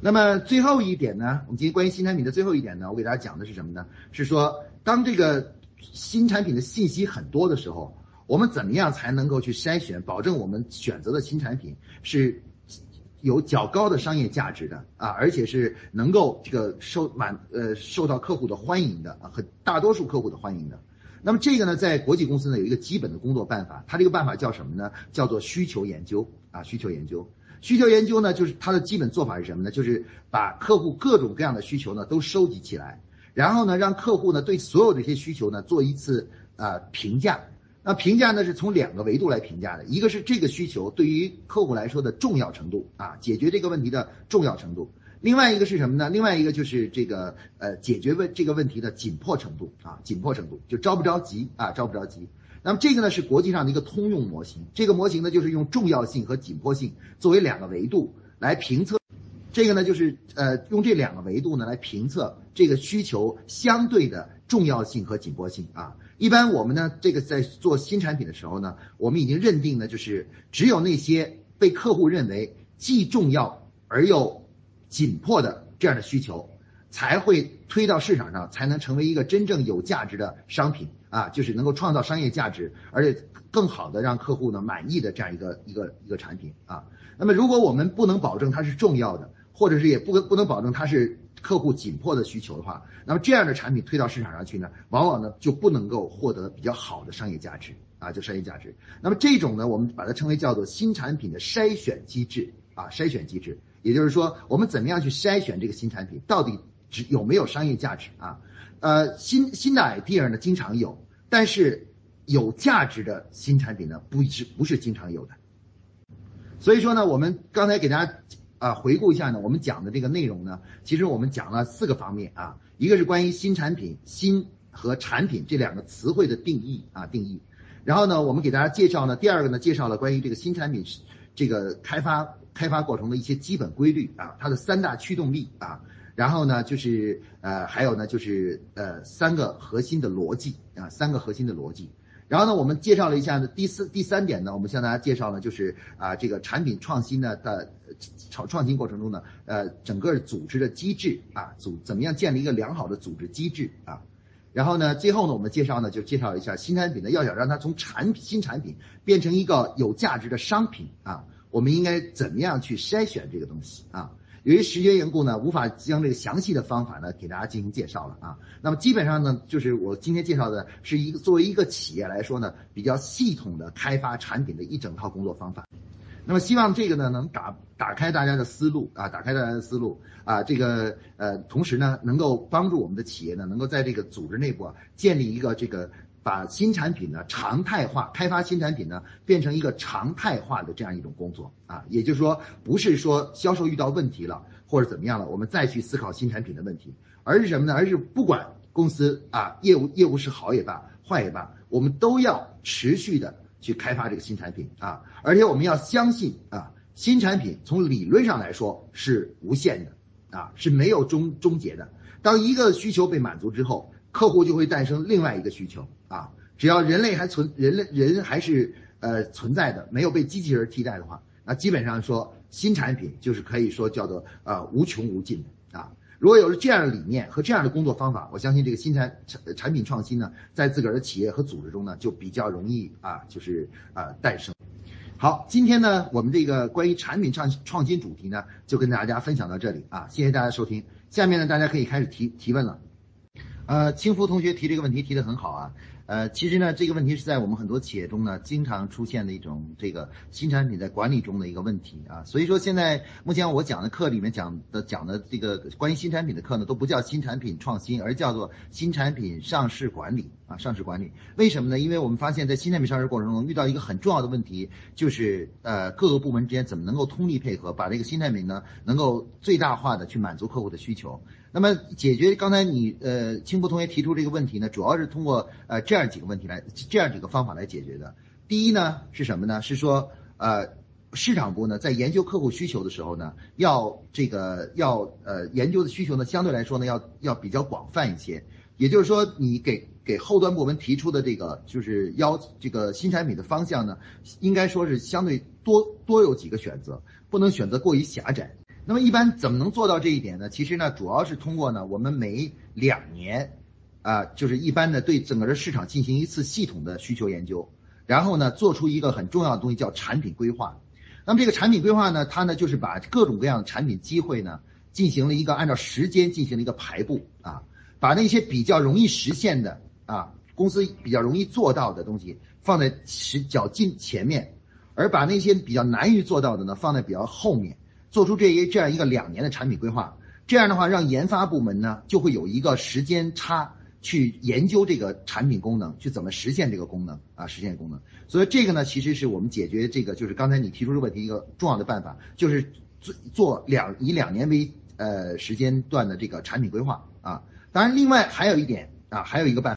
那么最后一点呢，我们今天关于新产品的最后一点呢，我给大家讲的是什么呢？是说当这个新产品的信息很多的时候，我们怎么样才能够去筛选，保证我们选择的新产品是。有较高的商业价值的啊，而且是能够这个受满呃受到客户的欢迎的啊，和大多数客户的欢迎的。那么这个呢，在国际公司呢有一个基本的工作办法，它这个办法叫什么呢？叫做需求研究啊，需求研究。需求研究呢，就是它的基本做法是什么呢？就是把客户各种各样的需求呢都收集起来，然后呢让客户呢对所有这些需求呢做一次呃评价。那评价呢是从两个维度来评价的，一个是这个需求对于客户来说的重要程度啊，解决这个问题的重要程度。另外一个是什么呢？另外一个就是这个呃解决问这个问题的紧迫程度啊，紧迫程度就着不着急啊，着不着急。那么这个呢是国际上的一个通用模型，这个模型呢就是用重要性和紧迫性作为两个维度来评测，这个呢就是呃用这两个维度呢来评测这个需求相对的重要性和紧迫性啊。一般我们呢这个在做新产品的时候呢，我们已经认定呢就是只有那些被客户认为既重要而又紧迫的这样的需求，才会推到市场上，才能成为一个真正有价值的商品。啊，就是能够创造商业价值，而且更好的让客户呢满意的这样一个一个一个产品啊。那么如果我们不能保证它是重要的，或者是也不不能保证它是客户紧迫的需求的话，那么这样的产品推到市场上去呢，往往呢就不能够获得比较好的商业价值啊，就商业价值。那么这种呢，我们把它称为叫做新产品的筛选机制啊，筛选机制，也就是说我们怎么样去筛选这个新产品，到底只有没有商业价值啊？呃，新新的 idea 呢，经常有，但是有价值的新产品呢，不是不是经常有的。所以说呢，我们刚才给大家啊回顾一下呢，我们讲的这个内容呢，其实我们讲了四个方面啊，一个是关于新产品、新和产品这两个词汇的定义啊定义，然后呢，我们给大家介绍呢，第二个呢，介绍了关于这个新产品这个开发开发过程的一些基本规律啊，它的三大驱动力啊。然后呢，就是呃，还有呢，就是呃，三个核心的逻辑啊，三个核心的逻辑。然后呢，我们介绍了一下呢，第四、第三点呢，我们向大家介绍了，就是啊，这个产品创新呢的创创新过程中呢，呃，整个组织的机制啊，组怎么样建立一个良好的组织机制啊。然后呢，最后呢，我们介绍呢，就介绍一下新产品呢，要想让它从产品新产品变成一个有价值的商品啊，我们应该怎么样去筛选这个东西啊？由于时间缘故呢，无法将这个详细的方法呢给大家进行介绍了啊。那么基本上呢，就是我今天介绍的是一个作为一个企业来说呢，比较系统的开发产品的一整套工作方法。那么希望这个呢能打打开大家的思路啊，打开大家的思路啊，这个呃，同时呢能够帮助我们的企业呢能够在这个组织内部啊建立一个这个。把新产品呢常态化，开发新产品呢变成一个常态化的这样一种工作啊，也就是说，不是说销售遇到问题了或者怎么样了，我们再去思考新产品的问题，而是什么呢？而是不管公司啊业务业务是好也罢，坏也罢，我们都要持续的去开发这个新产品啊，而且我们要相信啊，新产品从理论上来说是无限的啊，是没有终终结的。当一个需求被满足之后。客户就会诞生另外一个需求啊！只要人类还存，人类人还是呃存在的，没有被机器人替代的话，那基本上说新产品就是可以说叫做呃无穷无尽的啊！如果有了这样的理念和这样的工作方法，我相信这个新产产产品创新呢，在自个儿的企业和组织中呢，就比较容易啊，就是啊诞生。好，今天呢，我们这个关于产品创创新主题呢，就跟大家分享到这里啊！谢谢大家收听，下面呢，大家可以开始提提问了。呃，清福同学提这个问题提得很好啊。呃，其实呢，这个问题是在我们很多企业中呢，经常出现的一种这个新产品在管理中的一个问题啊。所以说，现在目前我讲的课里面讲的讲的这个关于新产品的课呢，都不叫新产品创新，而叫做新产品上市管理啊。上市管理为什么呢？因为我们发现，在新产品上市过程中遇到一个很重要的问题，就是呃各个部门之间怎么能够通力配合，把这个新产品呢能够最大化的去满足客户的需求。那么解决刚才你呃青波同学提出这个问题呢，主要是通过呃这样几个问题来这样几个方法来解决的。第一呢是什么呢？是说呃市场部呢在研究客户需求的时候呢，要这个要呃研究的需求呢相对来说呢要要比较广泛一些。也就是说你给给后端部门提出的这个就是要这个新产品的方向呢，应该说是相对多多有几个选择，不能选择过于狭窄。那么一般怎么能做到这一点呢？其实呢，主要是通过呢，我们每两年，啊，就是一般的对整个的市场进行一次系统的需求研究，然后呢，做出一个很重要的东西叫产品规划。那么这个产品规划呢，它呢就是把各种各样的产品机会呢，进行了一个按照时间进行了一个排布啊，把那些比较容易实现的啊，公司比较容易做到的东西放在时较近前面，而把那些比较难于做到的呢，放在比较后面。做出这一这样一个两年的产品规划，这样的话让研发部门呢就会有一个时间差去研究这个产品功能，去怎么实现这个功能啊，实现功能。所以这个呢，其实是我们解决这个就是刚才你提出的问题一个重要的办法，就是做做两以两年为呃时间段的这个产品规划啊。当然，另外还有一点啊，还有一个办。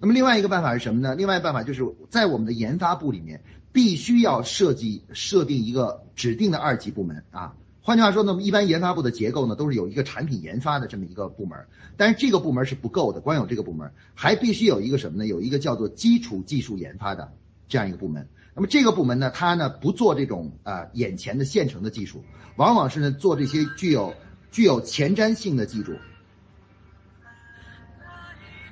那么另外一个办法是什么呢？另外一个办法就是在我们的研发部里面，必须要设计设定一个指定的二级部门啊。换句话说呢，一般研发部的结构呢，都是有一个产品研发的这么一个部门，但是这个部门是不够的，光有这个部门，还必须有一个什么呢？有一个叫做基础技术研发的这样一个部门。那么这个部门呢，它呢不做这种啊眼前的现成的技术，往往是呢做这些具有具有前瞻性的技术。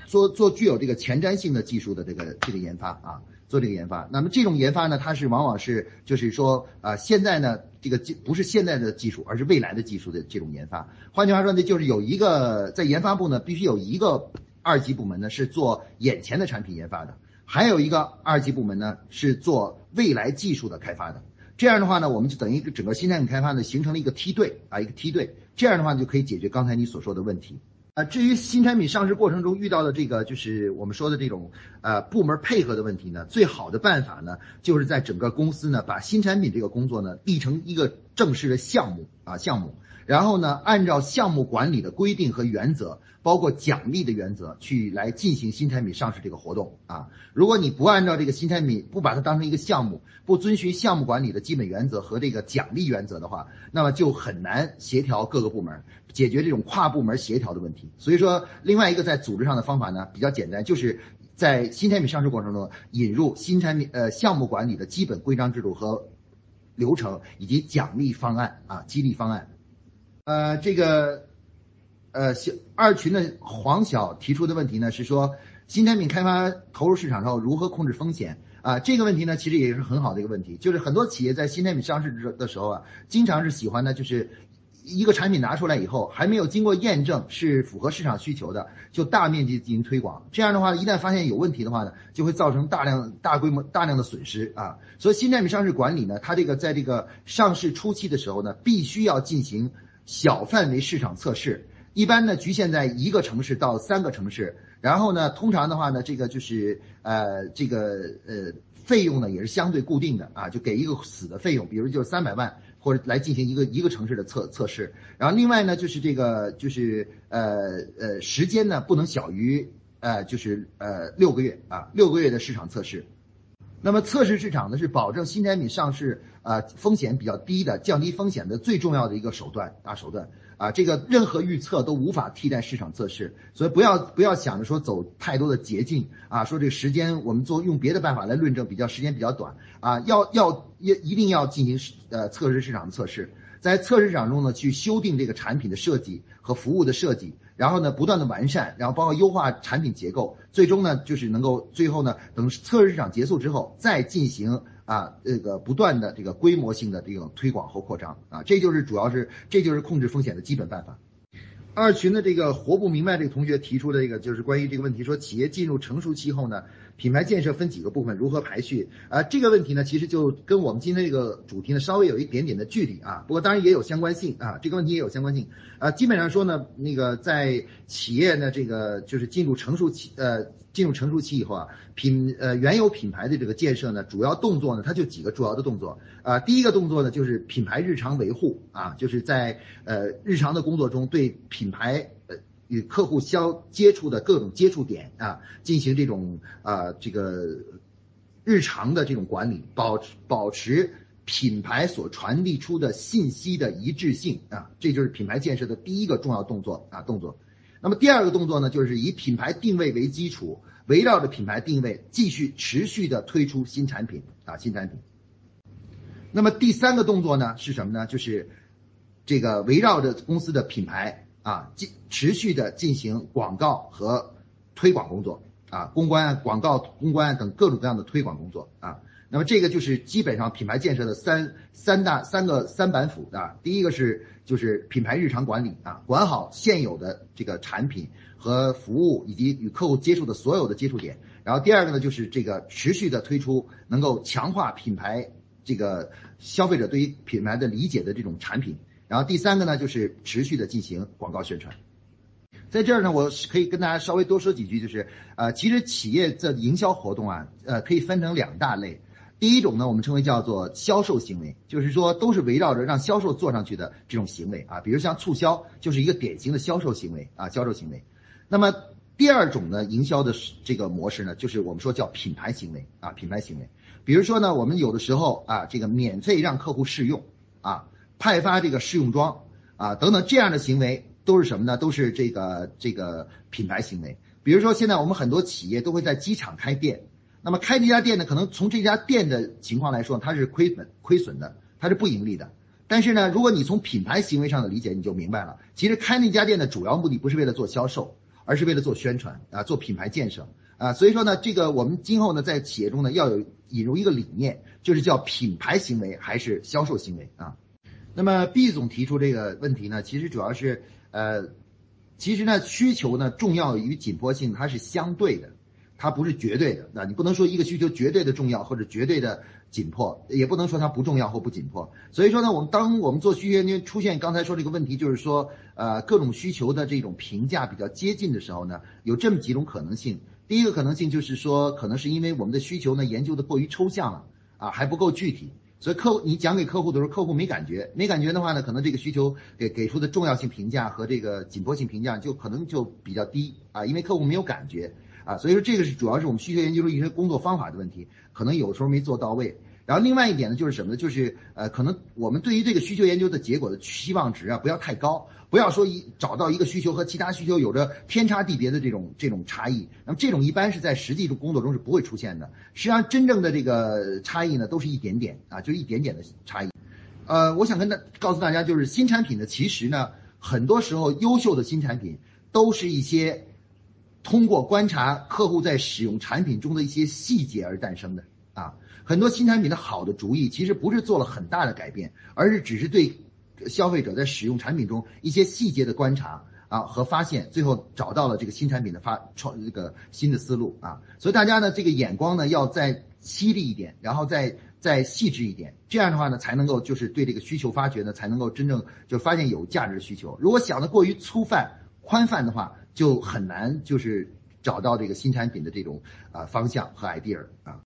做做具有这个前瞻性的技术的这个这个研发啊，做这个研发。那么这种研发呢，它是往往是就是说啊，现在呢这个技不是现在的技术，而是未来的技术的这种研发。换句话说呢，就是有一个在研发部呢，必须有一个二级部门呢是做眼前的产品研发的，还有一个二级部门呢是做未来技术的开发的。这样的话呢，我们就等于整个新产品开发呢形成了一个梯队啊，一个梯队。这样的话就可以解决刚才你所说的问题。啊，至于新产品上市过程中遇到的这个，就是我们说的这种呃部门配合的问题呢，最好的办法呢，就是在整个公司呢，把新产品这个工作呢立成一个正式的项目啊项目。然后呢，按照项目管理的规定和原则，包括奖励的原则，去来进行新产品上市这个活动啊。如果你不按照这个新产品，不把它当成一个项目，不遵循项目管理的基本原则和这个奖励原则的话，那么就很难协调各个部门，解决这种跨部门协调的问题。所以说，另外一个在组织上的方法呢，比较简单，就是在新产品上市过程中引入新产品呃项目管理的基本规章制度和流程，以及奖励方案啊，激励方案。呃，这个，呃，小二群的黄晓提出的问题呢，是说新产品开发投入市场之后如何控制风险啊？这个问题呢，其实也是很好的一个问题。就是很多企业在新产品上市之的时候啊，经常是喜欢呢，就是一个产品拿出来以后，还没有经过验证是符合市场需求的，就大面积进行推广。这样的话，一旦发现有问题的话呢，就会造成大量大规模大量的损失啊。所以新产品上市管理呢，它这个在这个上市初期的时候呢，必须要进行。小范围市场测试，一般呢局限在一个城市到三个城市，然后呢，通常的话呢，这个就是呃，这个呃，费用呢也是相对固定的啊，就给一个死的费用，比如就是三百万，或者来进行一个一个城市的测测试。然后另外呢，就是这个就是呃呃，时间呢不能小于呃就是呃六个月啊，六个月的市场测试。那么测试市场呢，是保证新产品上市啊风险比较低的、降低风险的最重要的一个手段啊手段啊，这个任何预测都无法替代市场测试，所以不要不要想着说走太多的捷径啊，说这个时间我们做用别的办法来论证，比较时间比较短啊，要要一一定要进行呃测试市场的测试，在测试市场中呢，去修订这个产品的设计和服务的设计。然后呢，不断的完善，然后包括优化产品结构，最终呢，就是能够最后呢，等测试市场结束之后，再进行啊这个不断的这个规模性的这种推广和扩张啊，这就是主要是这就是控制风险的基本办法。二群的这个活不明白这个同学提出的这个就是关于这个问题，说企业进入成熟期后呢，品牌建设分几个部分，如何排序？啊，这个问题呢，其实就跟我们今天这个主题呢稍微有一点点的距离啊，不过当然也有相关性啊，这个问题也有相关性啊。基本上说呢，那个在企业呢这个就是进入成熟期，呃，进入成熟期以后啊，品呃原有品牌的这个建设呢，主要动作呢，它就几个主要的动作啊。第一个动作呢，就是品牌日常维护啊，就是在呃日常的工作中对品牌与客户相接触的各种接触点啊，进行这种啊这个日常的这种管理，保保持品牌所传递出的信息的一致性啊，这就是品牌建设的第一个重要动作啊动作。那么第二个动作呢，就是以品牌定位为基础，围绕着品牌定位继续持续的推出新产品啊新产品。那么第三个动作呢是什么呢？就是这个围绕着公司的品牌。啊，进持续的进行广告和推广工作啊，公关、广告、公关等各种各样的推广工作啊。那么这个就是基本上品牌建设的三三大三个三板斧啊。第一个是就是品牌日常管理啊，管好现有的这个产品和服务以及与客户接触的所有的接触点。然后第二个呢，就是这个持续的推出能够强化品牌这个消费者对于品牌的理解的这种产品。然后第三个呢，就是持续的进行广告宣传。在这儿呢，我可以跟大家稍微多说几句，就是呃，其实企业的营销活动啊，呃，可以分成两大类。第一种呢，我们称为叫做销售行为，就是说都是围绕着让销售做上去的这种行为啊，比如像促销，就是一个典型的销售行为啊，销售行为。那么第二种呢，营销的这个模式呢，就是我们说叫品牌行为啊，品牌行为。比如说呢，我们有的时候啊，这个免费让客户试用啊，派发这个试用装啊等等这样的行为，都是什么呢？都是这个这个品牌行为。比如说现在我们很多企业都会在机场开店。那么开这家店呢，可能从这家店的情况来说，它是亏本、亏损的，它是不盈利的。但是呢，如果你从品牌行为上的理解，你就明白了，其实开那家店的主要目的不是为了做销售，而是为了做宣传啊，做品牌建设啊。所以说呢，这个我们今后呢，在企业中呢，要有引入一个理念，就是叫品牌行为还是销售行为啊。那么毕总提出这个问题呢，其实主要是呃，其实呢，需求呢重要与紧迫性它是相对的。它不是绝对的，那你不能说一个需求绝对的重要或者绝对的紧迫，也不能说它不重要或不紧迫。所以说呢，我们当我们做需求研究出现刚才说这个问题，就是说，呃，各种需求的这种评价比较接近的时候呢，有这么几种可能性。第一个可能性就是说，可能是因为我们的需求呢研究的过于抽象了，啊，还不够具体，所以客户你讲给客户的时候，客户没感觉，没感觉的话呢，可能这个需求给给出的重要性评价和这个紧迫性评价就可能就比较低啊，因为客户没有感觉。啊，所以说这个是主要是我们需求研究中一些工作方法的问题，可能有时候没做到位。然后另外一点呢，就是什么呢？就是呃，可能我们对于这个需求研究的结果的期望值啊，不要太高，不要说一找到一个需求和其他需求有着天差地别的这种这种差异。那么这种一般是在实际的工作中是不会出现的。实际上真正的这个差异呢，都是一点点啊，就一点点的差异。呃，我想跟大告诉大家，就是新产品呢，其实呢，很多时候优秀的新产品都是一些。通过观察客户在使用产品中的一些细节而诞生的啊，很多新产品的好的主意其实不是做了很大的改变，而是只是对消费者在使用产品中一些细节的观察啊和发现，最后找到了这个新产品的发创这个新的思路啊。所以大家呢这个眼光呢要再犀利一点，然后再再细致一点，这样的话呢才能够就是对这个需求发掘呢才能够真正就发现有价值的需求。如果想的过于粗泛宽泛的话。就很难就是找到这个新产品的这种啊方向和 idea 啊。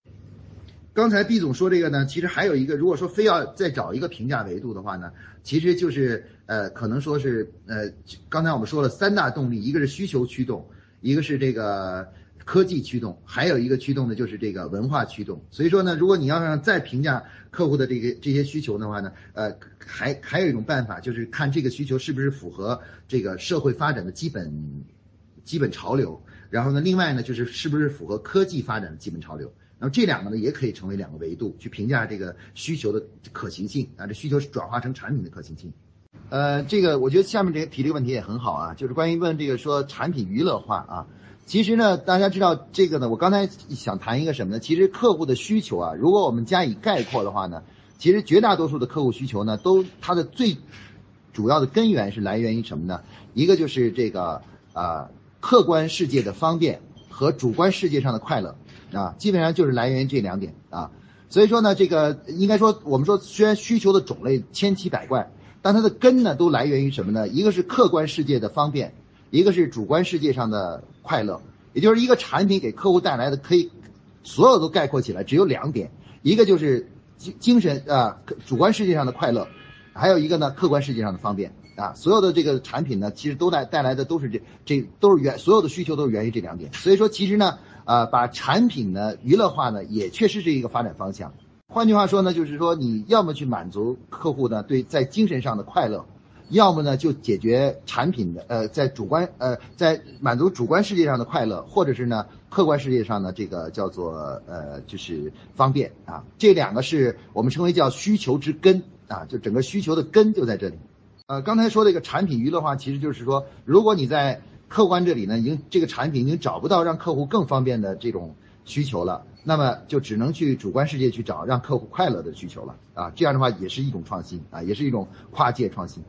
刚才毕总说这个呢，其实还有一个，如果说非要再找一个评价维度的话呢，其实就是呃可能说是呃刚才我们说了三大动力，一个是需求驱动，一个是这个科技驱动，还有一个驱动的就是这个文化驱动。所以说呢，如果你要让再评价客户的这个这些需求的话呢，呃还还有一种办法就是看这个需求是不是符合这个社会发展的基本。基本潮流，然后呢，另外呢，就是是不是符合科技发展的基本潮流？那么这两个呢，也可以成为两个维度去评价这个需求的可行性啊，这需求是转化成产品的可行性。呃，这个我觉得下面这个提这个问题也很好啊，就是关于问这个说产品娱乐化啊。其实呢，大家知道这个呢，我刚才想谈一个什么呢？其实客户的需求啊，如果我们加以概括的话呢，其实绝大多数的客户需求呢，都它的最主要的根源是来源于什么呢？一个就是这个啊。客观世界的方便和主观世界上的快乐，啊，基本上就是来源于这两点啊。所以说呢，这个应该说，我们说虽然需求的种类千奇百怪，但它的根呢都来源于什么呢？一个是客观世界的方便，一个是主观世界上的快乐。也就是一个产品给客户带来的可以所有都概括起来只有两点，一个就是精精神啊主观世界上的快乐，还有一个呢客观世界上的方便。啊，所有的这个产品呢，其实都带带来的都是这这都是源所有的需求都是源于这两点。所以说，其实呢，呃，把产品呢娱乐化呢，也确实是一个发展方向。换句话说呢，就是说你要么去满足客户呢对在精神上的快乐，要么呢就解决产品的呃在主观呃在满足主观世界上的快乐，或者是呢客观世界上的这个叫做呃就是方便啊。这两个是我们称为叫需求之根啊，就整个需求的根就在这里。呃，刚才说这个产品娱乐化，其实就是说，如果你在客观这里呢，已经这个产品已经找不到让客户更方便的这种需求了，那么就只能去主观世界去找让客户快乐的需求了啊。这样的话也是一种创新啊，也是一种跨界创新。